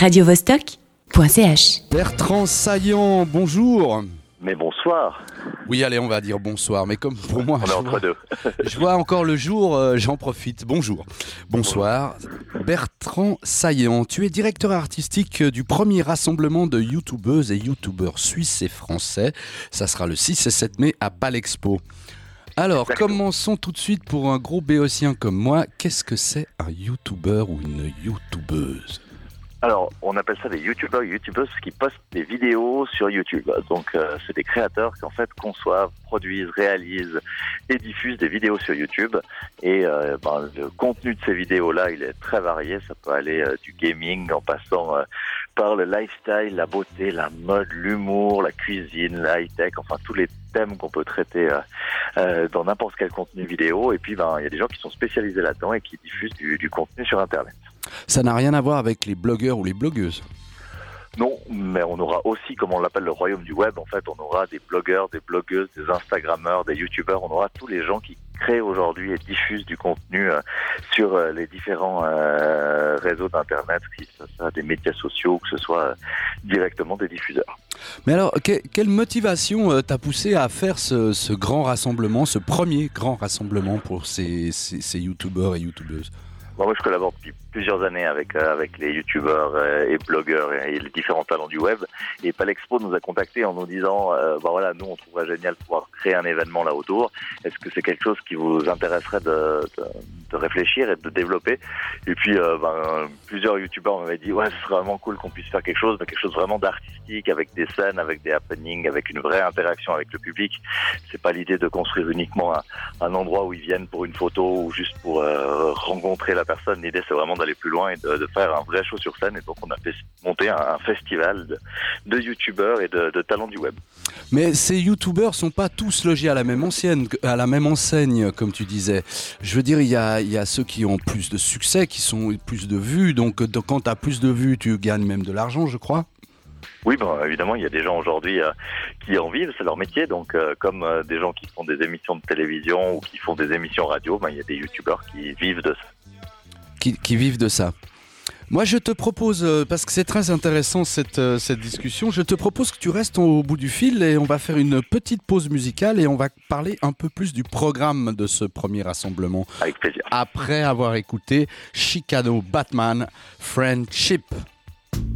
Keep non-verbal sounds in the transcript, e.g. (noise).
radiovostok.ch. Bertrand Saillant, bonjour. Mais bonsoir, Oui, allez, on va dire bonsoir, mais comme pour moi, on est je entre vois, deux. (laughs) je vois encore le jour, euh, j'en profite. Bonjour. Bonsoir. Bertrand Saillant, tu es directeur artistique du premier rassemblement de youtubeuses et youtubeurs suisses et français. Ça sera le 6 et 7 mai à Balexpo. Alors, Exactement. commençons tout de suite pour un gros béotien comme moi. Qu'est-ce que c'est un youtubeur ou une youtubeuse? Alors, on appelle ça des youtubeurs youtubeuses qui postent des vidéos sur YouTube. Donc, euh, c'est des créateurs qui en fait conçoivent, produisent, réalisent et diffusent des vidéos sur YouTube. Et euh, ben, le contenu de ces vidéos-là, il est très varié. Ça peut aller euh, du gaming en passant euh, par le lifestyle, la beauté, la mode, l'humour, la cuisine, la high-tech, enfin tous les thèmes qu'on peut traiter dans n'importe quel contenu vidéo. Et puis, ben, il y a des gens qui sont spécialisés là-dedans et qui diffusent du contenu sur Internet. Ça n'a rien à voir avec les blogueurs ou les blogueuses. Non, mais on aura aussi, comme on l'appelle le royaume du web, en fait, on aura des blogueurs, des blogueuses, des Instagrammeurs, des YouTubeurs, on aura tous les gens qui créent aujourd'hui et diffusent du contenu euh, sur euh, les différents euh, réseaux d'Internet, que ce soit des médias sociaux, que ce soit directement des diffuseurs. Mais alors, que- quelle motivation t'a poussé à faire ce, ce grand rassemblement, ce premier grand rassemblement pour ces, ces, ces youtubeurs et youtubeuses? Bon, moi, je collabore depuis plusieurs années avec euh, avec les youtubeurs euh, et blogueurs et, les différents talents du web. Et Palexpo nous a contactés en nous disant, euh, bah voilà, nous on trouverait génial de pouvoir créer un événement là autour. Est-ce que c'est quelque chose qui vous intéresserait de, de, de réfléchir et de développer? Et puis, euh, ben, plusieurs youtubeurs m'avaient dit, ouais, ce serait vraiment cool qu'on puisse faire quelque chose, mais quelque chose vraiment d'artistique, avec des scènes, avec des happenings, avec une vraie interaction avec le public. C'est pas l'idée de construire uniquement un, un endroit où ils viennent pour une photo ou juste pour euh, rencontrer la personne. L'idée, c'est vraiment d'aller plus loin et de, de faire un vrai show sur scène. Et donc, on a fait monter un, un festival de, de youtubeurs et de, de talents du web. Mais ces youtubeurs sont pas tous logés à la même enseigne, à la même enseigne, comme tu disais. Je veux dire, il y a, y a ceux qui ont plus de succès, qui sont plus de vues. Donc, quand tu as plus de vues, tu gagnes même de l'argent, je crois. Oui, ben, évidemment, il y a des gens aujourd'hui euh, qui en vivent, c'est leur métier. Donc, euh, comme euh, des gens qui font des émissions de télévision ou qui font des émissions radio, ben, il y a des youtubeurs qui vivent de ça. Qui, qui vivent de ça. Moi, je te propose, euh, parce que c'est très intéressant cette, euh, cette discussion, je te propose que tu restes au bout du fil et on va faire une petite pause musicale et on va parler un peu plus du programme de ce premier rassemblement Avec plaisir. après avoir écouté Chicano Batman Friendship.